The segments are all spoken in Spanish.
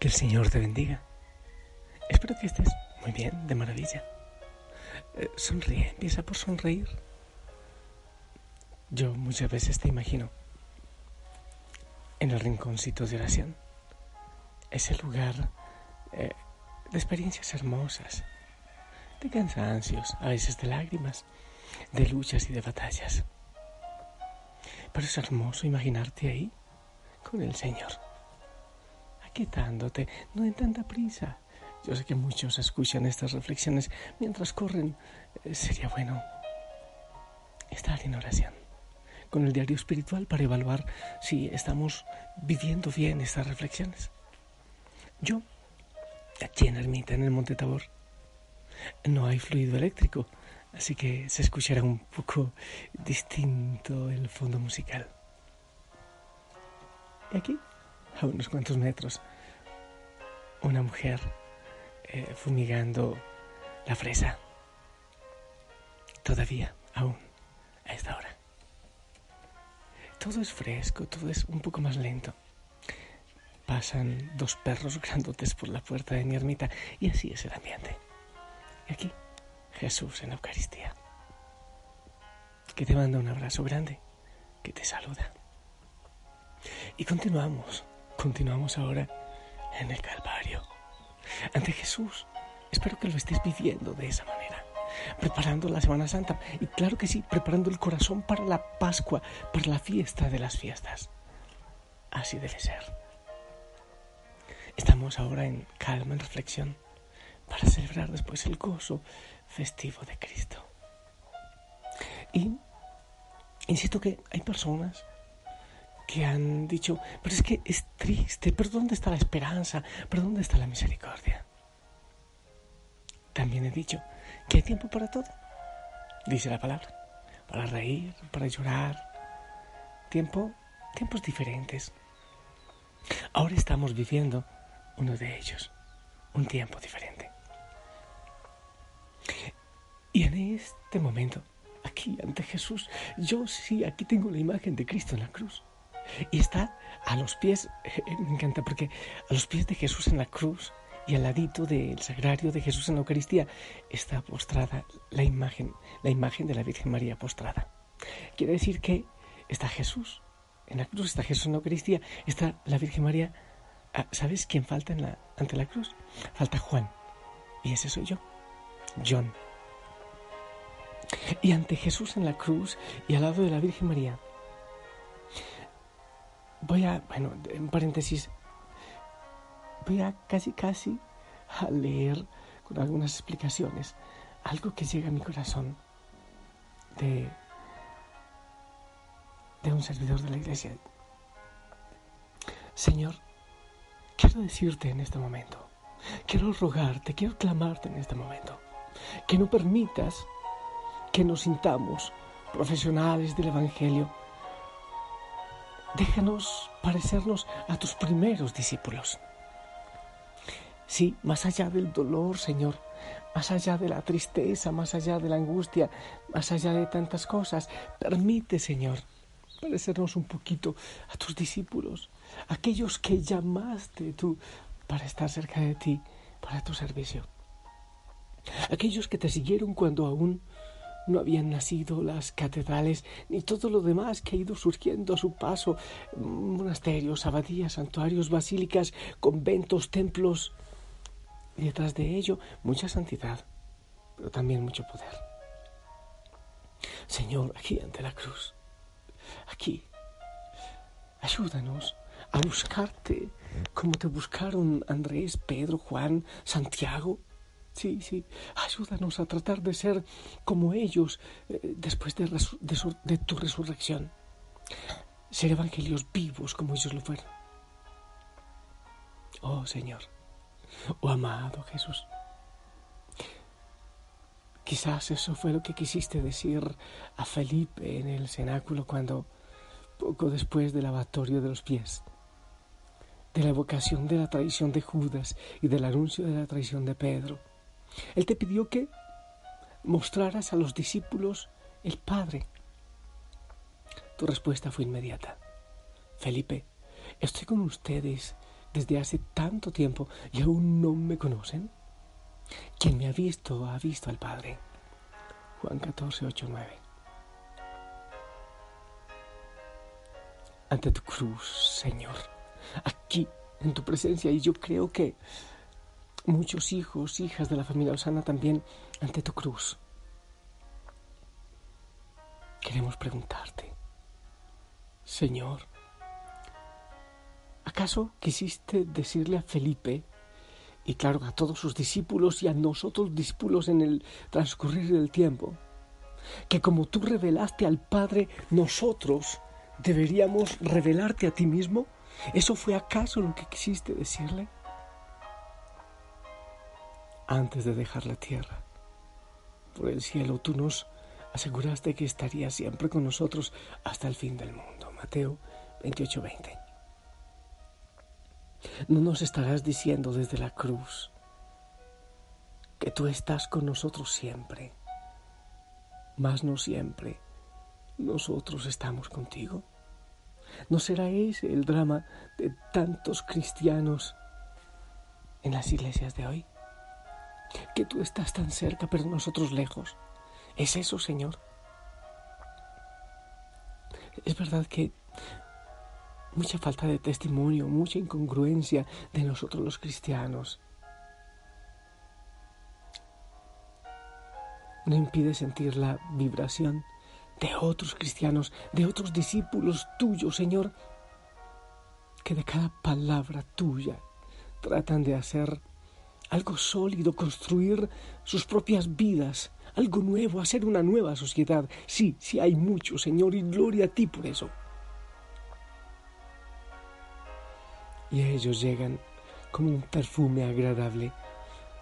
Que el Señor te bendiga. Espero que estés muy bien, de maravilla. Eh, sonríe, empieza por sonreír. Yo muchas veces te imagino en el rinconcito de oración, ese lugar eh, de experiencias hermosas, de cansancios, a veces de lágrimas, de luchas y de batallas. Pero es hermoso imaginarte ahí con el Señor quitándote, no en tanta prisa. Yo sé que muchos escuchan estas reflexiones mientras corren. Eh, sería bueno estar en oración con el diario espiritual para evaluar si estamos viviendo bien estas reflexiones. Yo, aquí en Ermita, en el Monte Tabor, no hay fluido eléctrico, así que se escuchará un poco distinto el fondo musical. Y aquí a unos cuantos metros, una mujer eh, fumigando la fresa. Todavía, aún, a esta hora. Todo es fresco, todo es un poco más lento. Pasan dos perros grandotes por la puerta de mi ermita y así es el ambiente. Y aquí, Jesús en la Eucaristía, que te manda un abrazo grande, que te saluda. Y continuamos Continuamos ahora en el Calvario, ante Jesús. Espero que lo estés viviendo de esa manera, preparando la Semana Santa y claro que sí, preparando el corazón para la Pascua, para la fiesta de las fiestas. Así debe ser. Estamos ahora en calma, en reflexión, para celebrar después el gozo festivo de Cristo. Y insisto que hay personas que han dicho, pero es que es triste, pero ¿dónde está la esperanza? ¿Pero dónde está la misericordia? También he dicho que hay tiempo para todo, dice la palabra, para reír, para llorar, tiempo, tiempos diferentes. Ahora estamos viviendo uno de ellos, un tiempo diferente. Y en este momento, aquí ante Jesús, yo sí, aquí tengo la imagen de Cristo en la cruz. Y está a los pies, me encanta porque a los pies de Jesús en la cruz y al ladito del sagrario de Jesús en la Eucaristía está postrada la imagen, la imagen de la Virgen María postrada. Quiere decir que está Jesús en la cruz, está Jesús en la Eucaristía, está la Virgen María. Ah, ¿Sabes quién falta en la, ante la cruz? Falta Juan. Y ese soy yo, John. Y ante Jesús en la cruz y al lado de la Virgen María voy a, bueno, en paréntesis, voy a casi, casi a leer con algunas explicaciones algo que llega a mi corazón de, de un servidor de la iglesia. Señor, quiero decirte en este momento, quiero rogarte, quiero clamarte en este momento, que no permitas que nos sintamos profesionales del Evangelio déjanos parecernos a tus primeros discípulos. Sí, más allá del dolor, Señor, más allá de la tristeza, más allá de la angustia, más allá de tantas cosas, permite, Señor, parecernos un poquito a tus discípulos, aquellos que llamaste tú para estar cerca de ti, para tu servicio. Aquellos que te siguieron cuando aún no habían nacido las catedrales ni todo lo demás que ha ido surgiendo a su paso, monasterios, abadías, santuarios, basílicas, conventos, templos, y detrás de ello mucha santidad, pero también mucho poder. Señor, aquí ante la cruz, aquí, ayúdanos a buscarte como te buscaron Andrés, Pedro, Juan, Santiago. Sí, sí, ayúdanos a tratar de ser como ellos eh, después de, de tu resurrección. Ser evangelios vivos como ellos lo fueron. Oh Señor, oh amado Jesús. Quizás eso fue lo que quisiste decir a Felipe en el cenáculo cuando, poco después del lavatorio de los pies, de la evocación de la traición de Judas y del anuncio de la traición de Pedro. Él te pidió que mostraras a los discípulos el Padre. Tu respuesta fue inmediata. Felipe, estoy con ustedes desde hace tanto tiempo y aún no me conocen. Quien me ha visto ha visto al Padre. Juan 14, 8, 9. Ante tu cruz, Señor aquí en tu presencia y yo creo que muchos hijos, hijas de la familia Osana también ante tu cruz. Queremos preguntarte, Señor, ¿acaso quisiste decirle a Felipe y claro a todos sus discípulos y a nosotros discípulos en el transcurrir del tiempo, que como tú revelaste al Padre, nosotros deberíamos revelarte a ti mismo? ¿Eso fue acaso lo que quisiste decirle? Antes de dejar la tierra, por el cielo, tú nos aseguraste que estarías siempre con nosotros hasta el fin del mundo. Mateo 28:20. No nos estarás diciendo desde la cruz que tú estás con nosotros siempre, mas no siempre nosotros estamos contigo. ¿No será ese el drama de tantos cristianos en las iglesias de hoy? Que tú estás tan cerca, pero nosotros lejos. ¿Es eso, Señor? Es verdad que mucha falta de testimonio, mucha incongruencia de nosotros los cristianos. No impide sentir la vibración de otros cristianos, de otros discípulos tuyos, Señor, que de cada palabra tuya tratan de hacer algo sólido, construir sus propias vidas, algo nuevo, hacer una nueva sociedad. Sí, sí hay mucho, Señor, y gloria a ti por eso. Y ellos llegan como un perfume agradable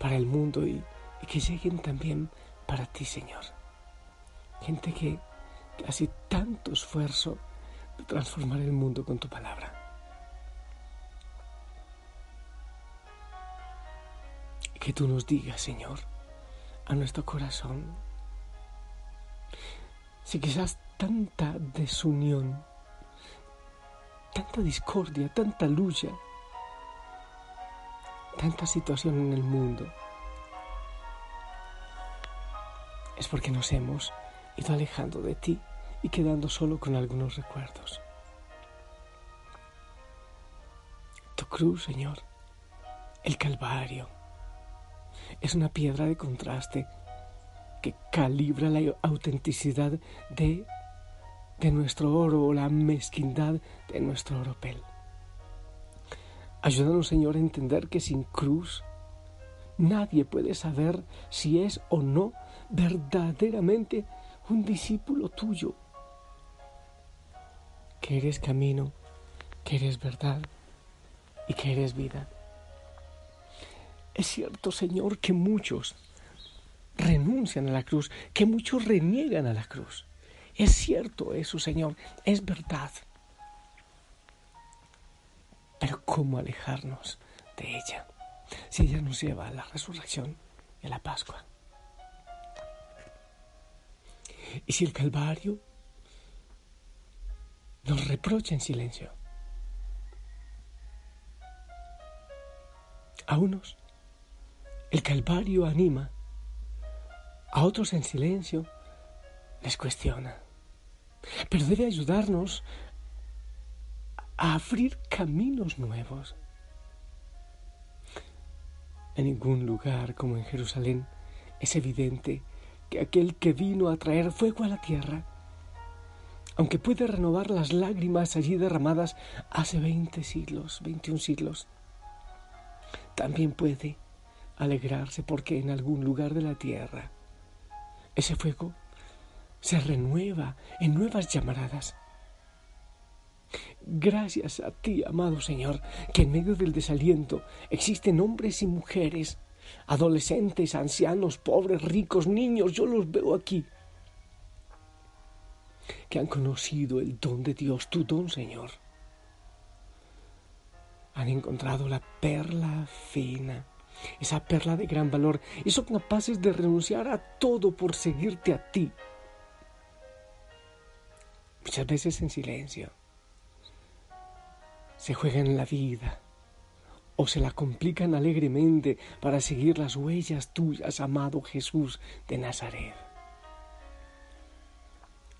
para el mundo y, y que lleguen también para ti, Señor. Gente que hace tanto esfuerzo de transformar el mundo con tu palabra. Que tú nos digas, Señor, a nuestro corazón, si quizás tanta desunión, tanta discordia, tanta lucha, tanta situación en el mundo, es porque nos hemos ido alejando de ti y quedando solo con algunos recuerdos. Tu cruz, Señor, el Calvario, es una piedra de contraste que calibra la autenticidad de, de nuestro oro o la mezquindad de nuestro oropel. Ayúdanos, Señor, a entender que sin cruz nadie puede saber si es o no verdaderamente un discípulo tuyo que eres camino, que eres verdad y que eres vida. Es cierto, Señor, que muchos renuncian a la cruz, que muchos reniegan a la cruz. Es cierto eso, Señor, es verdad. Pero ¿cómo alejarnos de ella si ella nos lleva a la resurrección y a la Pascua? Y si el Calvario nos reprocha en silencio. A unos el Calvario anima, a otros en silencio les cuestiona, pero debe ayudarnos a abrir caminos nuevos. En ningún lugar como en Jerusalén es evidente que aquel que vino a traer fuego a la tierra, aunque puede renovar las lágrimas allí derramadas hace veinte siglos, veintiún siglos, también puede alegrarse porque en algún lugar de la tierra ese fuego se renueva en nuevas llamaradas. Gracias a ti, amado Señor, que en medio del desaliento existen hombres y mujeres, adolescentes, ancianos, pobres, ricos, niños, yo los veo aquí, que han conocido el don de Dios, tu don, Señor. Han encontrado la perla fina, esa perla de gran valor, y son capaces de renunciar a todo por seguirte a ti. Muchas veces en silencio se juegan la vida o se la complican alegremente para seguir las huellas tuyas, amado Jesús de Nazaret.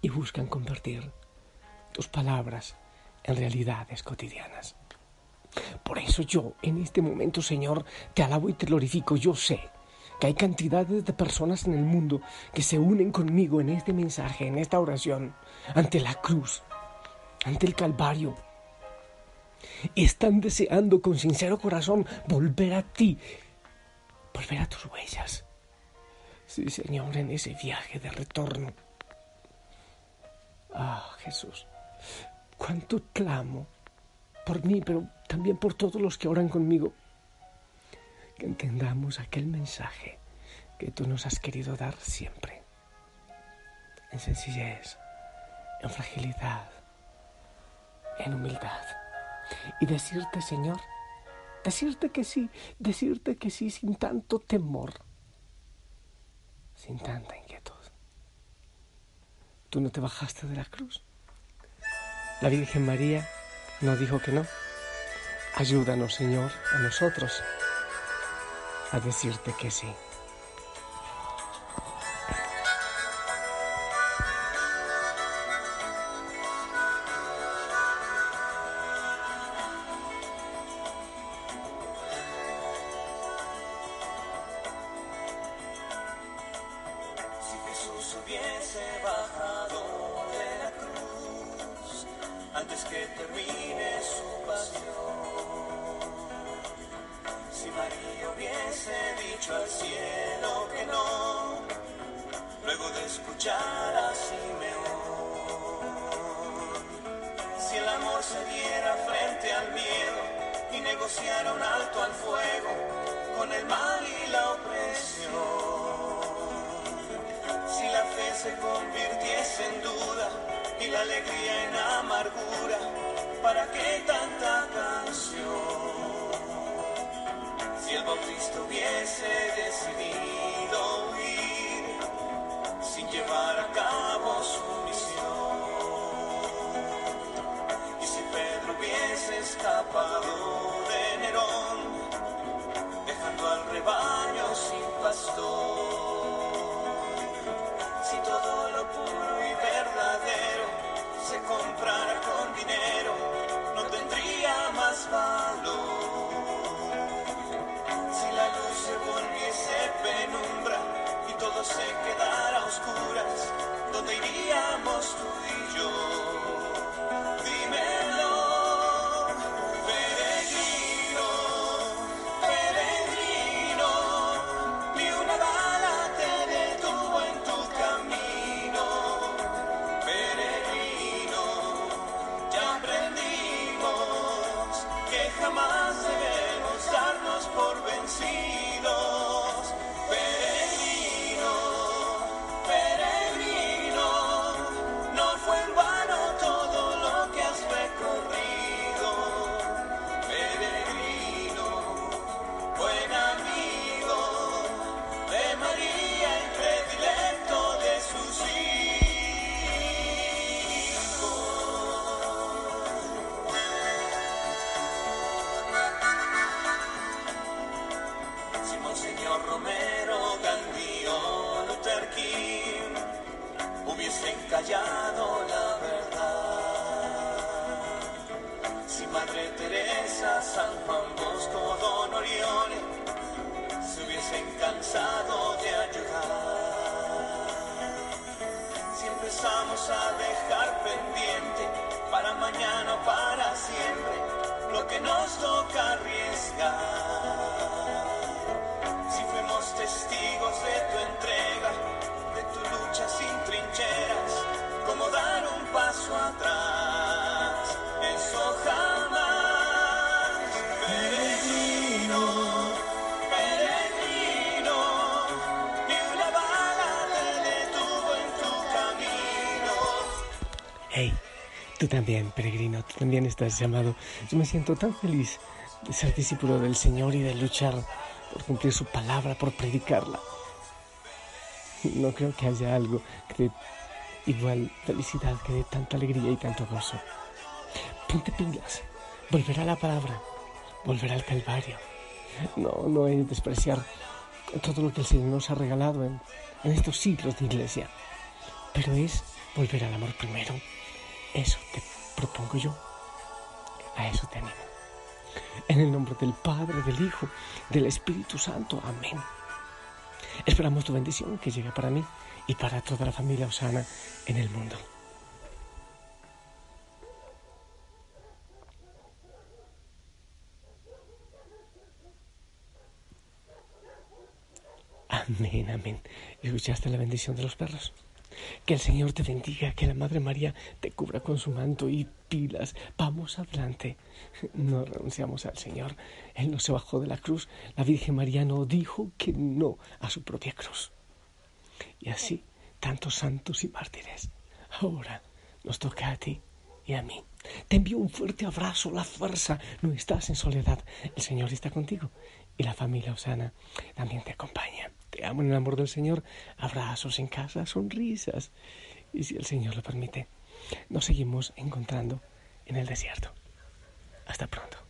Y buscan convertir tus palabras en realidades cotidianas. Por eso yo, en este momento, Señor, te alabo y te glorifico. Yo sé que hay cantidades de personas en el mundo que se unen conmigo en este mensaje, en esta oración, ante la cruz, ante el Calvario, están deseando con sincero corazón volver a ti, volver a tus huellas. Sí, Señor, en ese viaje de retorno. Ah, Jesús, cuánto clamo por mí, pero también por todos los que oran conmigo. Que entendamos aquel mensaje que tú nos has querido dar siempre. En sencillez, en fragilidad, en humildad y decirte, Señor, decirte que sí, decirte que sí sin tanto temor, sin tanta inquietud. Tú no te bajaste de la cruz. La Virgen María no dijo que no. Ayúdanos, Señor, a nosotros a decirte que sí. Antes que termine su pasión. Si María hubiese dicho al cielo que no, luego de escuchar a Simeón, si el amor se diera frente al miedo y negociara un alto al fuego con el mal y la opresión, si la fe se convirtiese en duda, y la alegría en amargura. ¿Para qué tanta canción? Si el bautista hubiese decidido huir sin llevar a cabo su misión, y si Pedro hubiese escapado de Nerón, dejando al rebaño sin pastor, nos toca arriesgar. También, peregrino, tú también estás llamado. Yo me siento tan feliz de ser discípulo del Señor y de luchar por cumplir su palabra, por predicarla. No creo que haya algo que dé igual felicidad, que dé tanta alegría y tanto gozo. Ponte pilas, volverá la palabra, volverá al Calvario. No, no es despreciar todo lo que el Señor nos ha regalado en estos siglos de iglesia, pero es volver al amor primero. Eso te propongo yo. A eso te animo. En el nombre del Padre, del Hijo, del Espíritu Santo. Amén. Esperamos tu bendición que llegue para mí y para toda la familia Osana en el mundo. Amén, amén. ¿Escuchaste la bendición de los perros? Que el Señor te bendiga, que la Madre María te cubra con su manto y pilas. Vamos adelante. No renunciamos al Señor. Él no se bajó de la cruz. La Virgen María no dijo que no a su propia cruz. Y así, tantos santos y mártires. Ahora nos toca a ti y a mí. Te envío un fuerte abrazo, la fuerza. No estás en soledad. El Señor está contigo. Y la familia Osana también te acompaña. Te amo en el amor del Señor. Abrazos en casa, sonrisas. Y si el Señor lo permite, nos seguimos encontrando en el desierto. Hasta pronto.